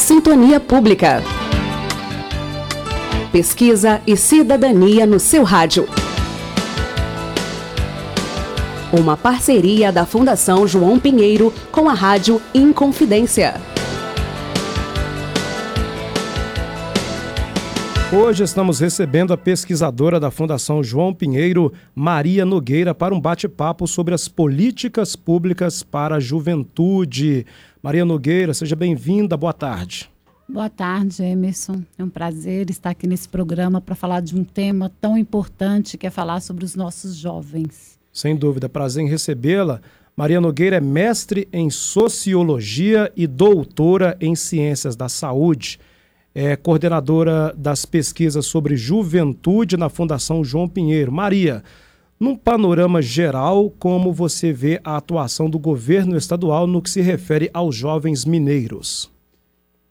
Sintonia Pública. Pesquisa e cidadania no seu rádio. Uma parceria da Fundação João Pinheiro com a Rádio Inconfidência. Hoje estamos recebendo a pesquisadora da Fundação João Pinheiro, Maria Nogueira, para um bate-papo sobre as políticas públicas para a juventude. Maria Nogueira, seja bem-vinda, boa tarde. Boa tarde, Emerson. É um prazer estar aqui nesse programa para falar de um tema tão importante que é falar sobre os nossos jovens. Sem dúvida, prazer em recebê-la. Maria Nogueira é mestre em Sociologia e doutora em Ciências da Saúde. É coordenadora das pesquisas sobre juventude na Fundação João Pinheiro. Maria, num panorama geral, como você vê a atuação do governo estadual no que se refere aos jovens mineiros?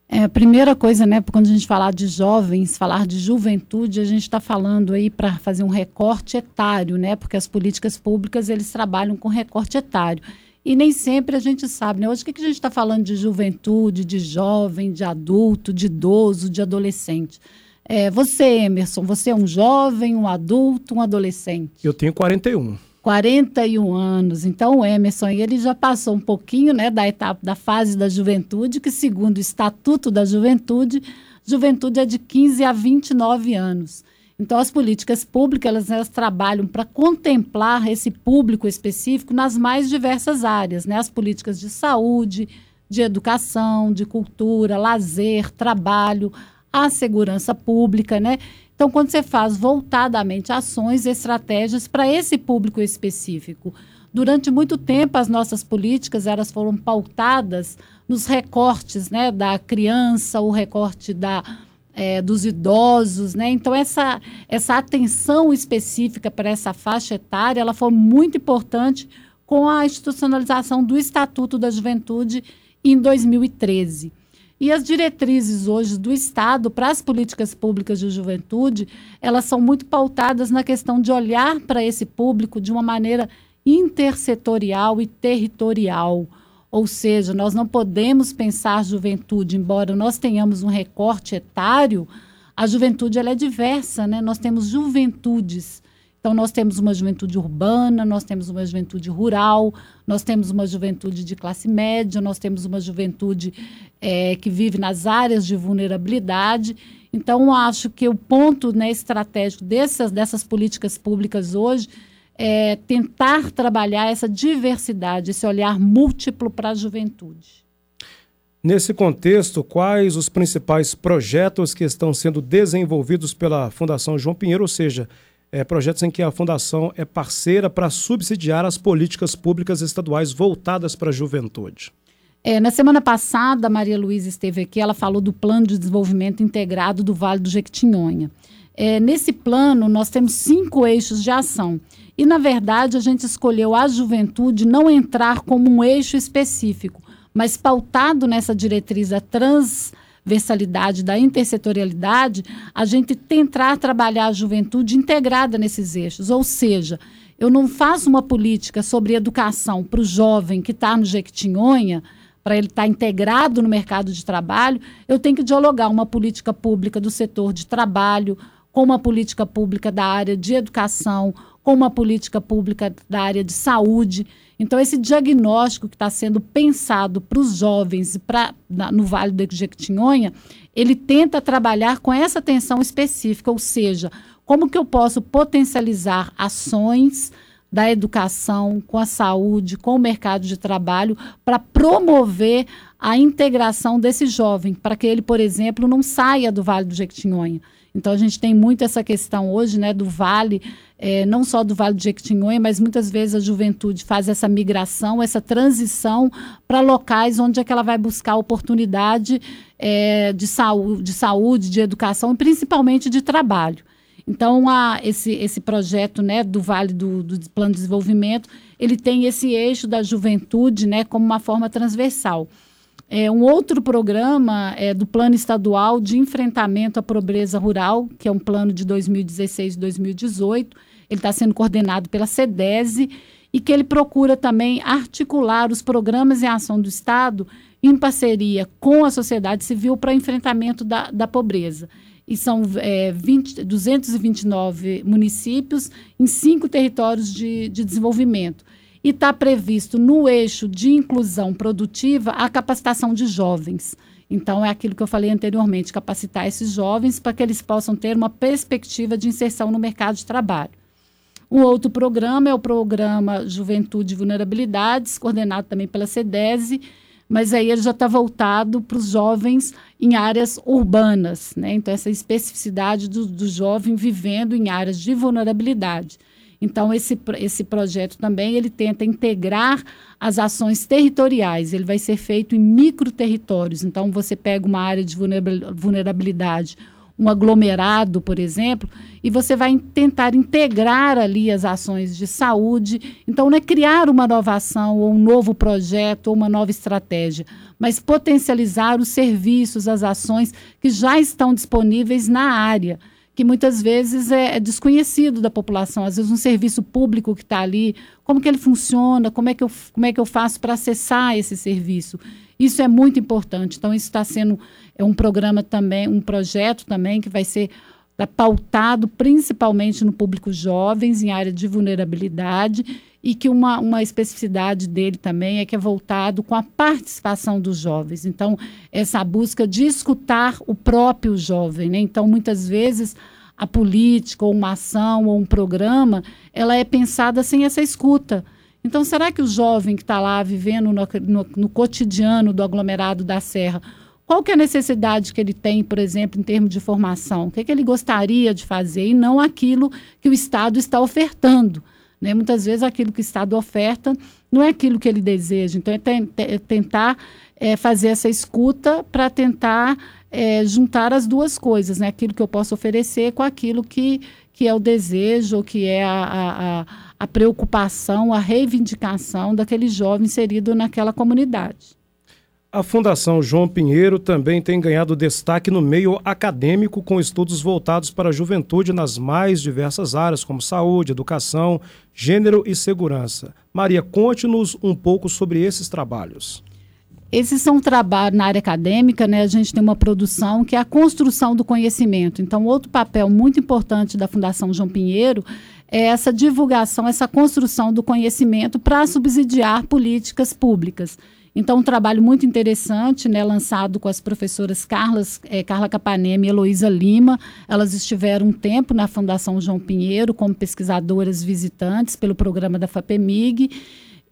É, a primeira coisa, né, quando a gente falar de jovens, falar de juventude, a gente está falando aí para fazer um recorte etário, né, porque as políticas públicas eles trabalham com recorte etário. E nem sempre a gente sabe, né? Hoje o que, que a gente está falando de juventude, de jovem, de adulto, de idoso, de adolescente? É, você, Emerson, você é um jovem, um adulto, um adolescente? Eu tenho 41. 41 anos. Então, o Emerson ele já passou um pouquinho né, da etapa da fase da juventude, que, segundo o Estatuto da Juventude, juventude é de 15 a 29 anos. Então, as políticas públicas elas, elas trabalham para contemplar esse público específico nas mais diversas áreas, né? As políticas de saúde, de educação, de cultura, lazer, trabalho, a segurança pública, né? Então, quando você faz voltadamente ações, estratégias para esse público específico, durante muito tempo as nossas políticas elas foram pautadas nos recortes, né, da criança, o recorte da é, dos idosos, né? Então essa essa atenção específica para essa faixa etária, ela foi muito importante com a institucionalização do Estatuto da Juventude em 2013. E as diretrizes hoje do Estado para as políticas públicas de juventude, elas são muito pautadas na questão de olhar para esse público de uma maneira intersetorial e territorial. Ou seja, nós não podemos pensar juventude, embora nós tenhamos um recorte etário, a juventude ela é diversa, né? Nós temos juventudes então, nós temos uma juventude urbana, nós temos uma juventude rural, nós temos uma juventude de classe média, nós temos uma juventude é, que vive nas áreas de vulnerabilidade. Então, acho que o ponto né, estratégico dessas, dessas políticas públicas hoje é tentar trabalhar essa diversidade, esse olhar múltiplo para a juventude. Nesse contexto, quais os principais projetos que estão sendo desenvolvidos pela Fundação João Pinheiro, ou seja, é, projetos em que a Fundação é parceira para subsidiar as políticas públicas estaduais voltadas para a juventude. É, na semana passada, a Maria Luísa esteve aqui, ela falou do Plano de Desenvolvimento Integrado do Vale do Jequitinhonha. É, nesse plano, nós temos cinco eixos de ação. E, na verdade, a gente escolheu a juventude não entrar como um eixo específico, mas pautado nessa diretriz da trans versalidade, da intersetorialidade, a gente tentar trabalhar a juventude integrada nesses eixos. Ou seja, eu não faço uma política sobre educação para o jovem que está no Jequitinhonha, para ele estar tá integrado no mercado de trabalho, eu tenho que dialogar uma política pública do setor de trabalho, com uma política pública da área de educação, com uma política pública da área de saúde. Então, esse diagnóstico que está sendo pensado para os jovens pra, na, no Vale do Jequitinhonha, ele tenta trabalhar com essa atenção específica, ou seja, como que eu posso potencializar ações da educação com a saúde, com o mercado de trabalho, para promover a integração desse jovem, para que ele, por exemplo, não saia do Vale do Jequitinhonha. Então a gente tem muito essa questão hoje, né, do vale, é, não só do Vale do Jequitinhonha, mas muitas vezes a juventude faz essa migração, essa transição para locais onde é que ela vai buscar oportunidade é, de, saúde, de saúde, de educação e principalmente de trabalho. Então, a, esse, esse projeto né, do Vale do, do Plano de Desenvolvimento, ele tem esse eixo da juventude né, como uma forma transversal. É, um outro programa é do Plano Estadual de Enfrentamento à Pobreza Rural, que é um plano de 2016 e 2018. Ele está sendo coordenado pela SEDESE e que ele procura também articular os programas e ação do Estado em parceria com a sociedade civil para enfrentamento da, da pobreza. E são é, 20, 229 municípios em cinco territórios de, de desenvolvimento. E está previsto no eixo de inclusão produtiva a capacitação de jovens. Então, é aquilo que eu falei anteriormente: capacitar esses jovens para que eles possam ter uma perspectiva de inserção no mercado de trabalho. Um outro programa é o programa Juventude e Vulnerabilidades, coordenado também pela CEDESE, mas aí ele já está voltado para os jovens em áreas urbanas, né? Então, essa especificidade do, do jovem vivendo em áreas de vulnerabilidade. Então, esse, esse projeto também, ele tenta integrar as ações territoriais. Ele vai ser feito em microterritórios. Então, você pega uma área de vulnerabilidade, um aglomerado, por exemplo, e você vai tentar integrar ali as ações de saúde. Então, não é criar uma nova ação, ou um novo projeto, ou uma nova estratégia, mas potencializar os serviços, as ações que já estão disponíveis na área que muitas vezes é, é, desconhecido da população. Às vezes um serviço público que está ali, como que ele funciona, como é que eu, como é que eu faço para acessar esse serviço. Isso é muito importante. Então, isso está sendo é um programa também, um projeto também que vai ser tá pautado principalmente no público jovens, em área de vulnerabilidade, e que uma, uma especificidade dele também é que é voltado com a participação dos jovens. Então, essa busca de escutar o próprio jovem. Né? Então, muitas vezes, a política, ou uma ação, ou um programa, ela é pensada sem essa escuta. Então, será que o jovem que está lá vivendo no, no, no, cotidiano do aglomerado da Serra, qual que é a necessidade que ele tem, por exemplo, em termos de formação? O que, é que ele gostaria de fazer e não aquilo que o Estado está ofertando? Né? Muitas vezes aquilo que o Estado oferta não é aquilo que ele deseja. Então, é, é tentar é, fazer essa escuta para tentar é, juntar as duas coisas, né? aquilo que eu posso oferecer com aquilo que, que é o desejo, que é a, a, a preocupação, a reivindicação daquele jovem inserido naquela comunidade. A Fundação João Pinheiro também tem ganhado destaque no meio acadêmico, com estudos voltados para a juventude nas mais diversas áreas, como saúde, educação, gênero e segurança. Maria, conte-nos um pouco sobre esses trabalhos. Esses são trabalhos na área acadêmica, né? A gente tem uma produção que é a construção do conhecimento. Então, outro papel muito importante da Fundação João Pinheiro é essa divulgação, essa construção do conhecimento para subsidiar políticas públicas. Então, um trabalho muito interessante, né, lançado com as professoras Carlas, é, Carla Capanema e Heloísa Lima. Elas estiveram um tempo na Fundação João Pinheiro como pesquisadoras visitantes pelo programa da FAPEMIG.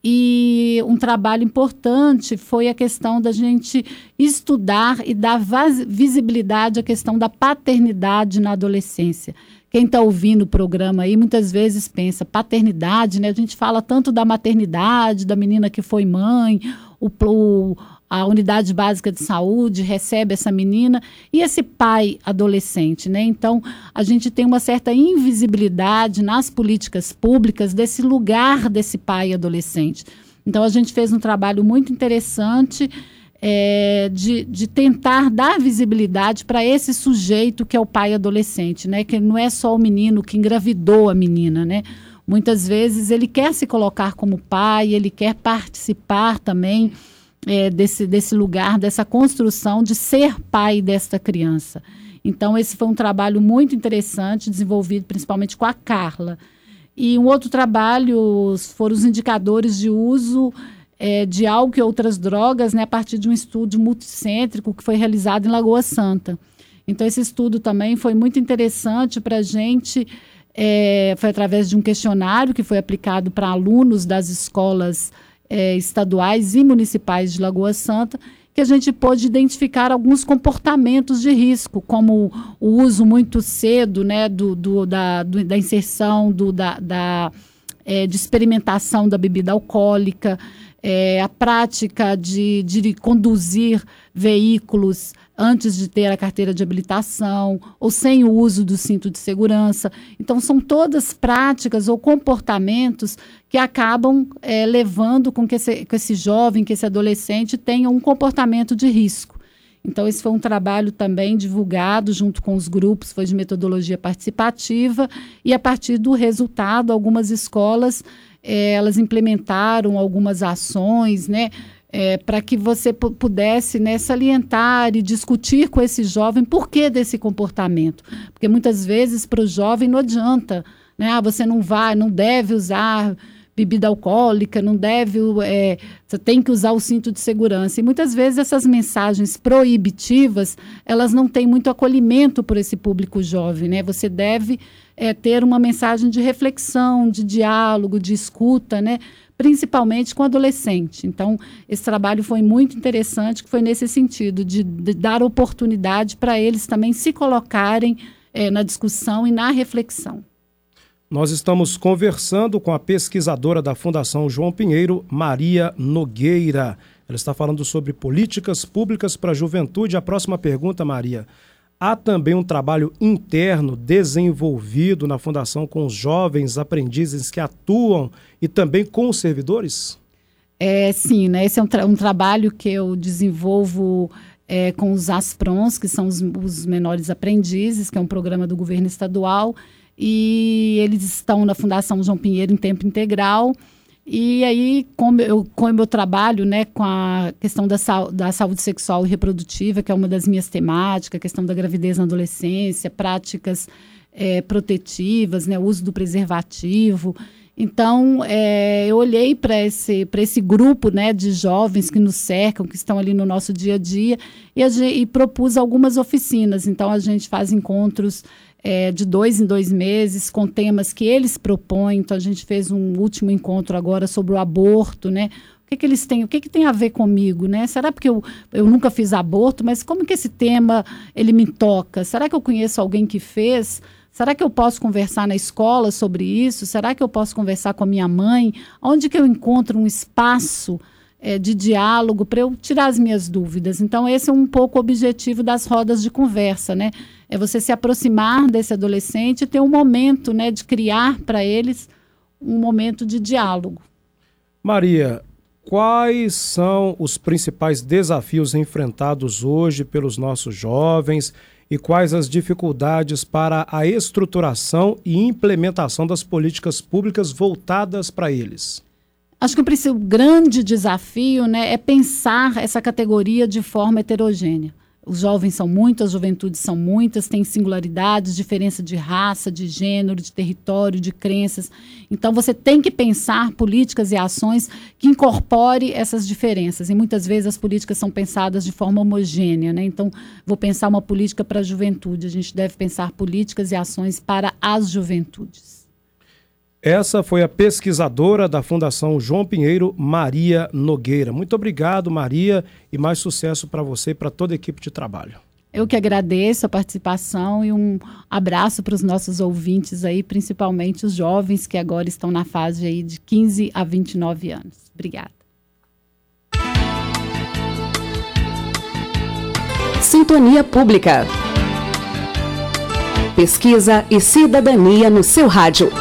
E um trabalho importante foi a questão da gente estudar e dar visibilidade à questão da paternidade na adolescência. Quem está ouvindo o programa aí muitas vezes pensa paternidade, né? A gente fala tanto da maternidade, da menina que foi mãe, o, o, a unidade básica de saúde recebe essa menina e esse pai adolescente, né? Então, a gente tem uma certa invisibilidade nas políticas públicas desse lugar desse pai adolescente. Então, a gente fez um trabalho muito interessante é, de, de tentar dar visibilidade para esse sujeito que é o pai adolescente, né? Que não é só o menino que engravidou a menina, né? Muitas vezes ele quer se colocar como pai, ele quer participar também é, desse, desse lugar, dessa construção de ser pai desta criança. Então, esse foi um trabalho muito interessante, desenvolvido principalmente com a Carla. E um outro trabalho foram os indicadores de uso é, de álcool e outras drogas, né, a partir de um estudo multicêntrico que foi realizado em Lagoa Santa. Então, esse estudo também foi muito interessante para a gente é, foi através de um questionário que foi aplicado para alunos das escolas é, estaduais e municipais de Lagoa Santa, que a gente pôde identificar alguns comportamentos de risco, como o uso muito cedo né, do, do da, do, da inserção, do, da, da é, de experimentação da bebida alcoólica, é, a prática de, de conduzir veículos antes de ter a carteira de habilitação ou sem o uso do cinto de segurança. Então, são todas práticas ou comportamentos que acabam é, levando com que esse, esse jovem, que esse adolescente tenha um comportamento de risco. Então, esse foi um trabalho também divulgado junto com os grupos, foi de metodologia participativa, e a partir do resultado, algumas escolas é, elas implementaram algumas ações, né? É, para que você pudesse né, salientar e discutir com esse jovem por que desse comportamento. Porque muitas vezes para o jovem não adianta, né? Ah, você não vai, não deve usar bebida alcoólica, não deve, é, você tem que usar o cinto de segurança. E muitas vezes essas mensagens proibitivas, elas não têm muito acolhimento por esse público jovem, né? Você deve é, ter uma mensagem de reflexão, de diálogo, de escuta, né? Principalmente com adolescente. Então, esse trabalho foi muito interessante, que foi nesse sentido, de, de dar oportunidade para eles também se colocarem é, na discussão e na reflexão. Nós estamos conversando com a pesquisadora da Fundação João Pinheiro, Maria Nogueira. Ela está falando sobre políticas públicas para a juventude. A próxima pergunta, Maria. Há também um trabalho interno desenvolvido na Fundação com os jovens aprendizes que atuam e também com os servidores? É, sim, né? Esse é um, tra um trabalho que eu desenvolvo é, com os ASPRONs, que são os, os menores aprendizes, que é um programa do governo estadual e eles estão na Fundação João Pinheiro em tempo integral. E aí, como eu, como eu trabalho né, com a questão da, da saúde sexual e reprodutiva, que é uma das minhas temáticas, a questão da gravidez na adolescência, práticas é, protetivas, né, uso do preservativo. Então, é, eu olhei para esse, esse grupo né, de jovens que nos cercam, que estão ali no nosso dia a dia, e, a, e propus algumas oficinas. Então, a gente faz encontros é, de dois em dois meses, com temas que eles propõem. Então, a gente fez um último encontro agora sobre o aborto, né? O que, que eles têm? O que, que tem a ver comigo, né? Será porque eu, eu nunca fiz aborto, mas como que esse tema ele me toca? Será que eu conheço alguém que fez? Será que eu posso conversar na escola sobre isso? Será que eu posso conversar com a minha mãe? Onde que eu encontro um espaço é, de diálogo para eu tirar as minhas dúvidas? Então, esse é um pouco o objetivo das rodas de conversa, né? é você se aproximar desse adolescente e ter um momento né, de criar para eles um momento de diálogo. Maria, quais são os principais desafios enfrentados hoje pelos nossos jovens e quais as dificuldades para a estruturação e implementação das políticas públicas voltadas para eles? Acho que o grande desafio né, é pensar essa categoria de forma heterogênea. Os jovens são muitos, as juventudes são muitas, tem singularidades, diferença de raça, de gênero, de território, de crenças. Então você tem que pensar políticas e ações que incorpore essas diferenças. E muitas vezes as políticas são pensadas de forma homogênea, né? Então vou pensar uma política para a juventude, a gente deve pensar políticas e ações para as juventudes. Essa foi a pesquisadora da Fundação João Pinheiro, Maria Nogueira. Muito obrigado, Maria, e mais sucesso para você e para toda a equipe de trabalho. Eu que agradeço a participação e um abraço para os nossos ouvintes aí, principalmente os jovens que agora estão na fase aí de 15 a 29 anos. Obrigada. Sintonia Pública. Pesquisa e cidadania no seu rádio.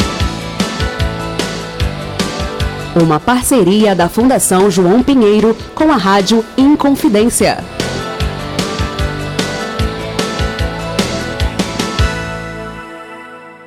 Uma parceria da Fundação João Pinheiro com a Rádio Inconfidência.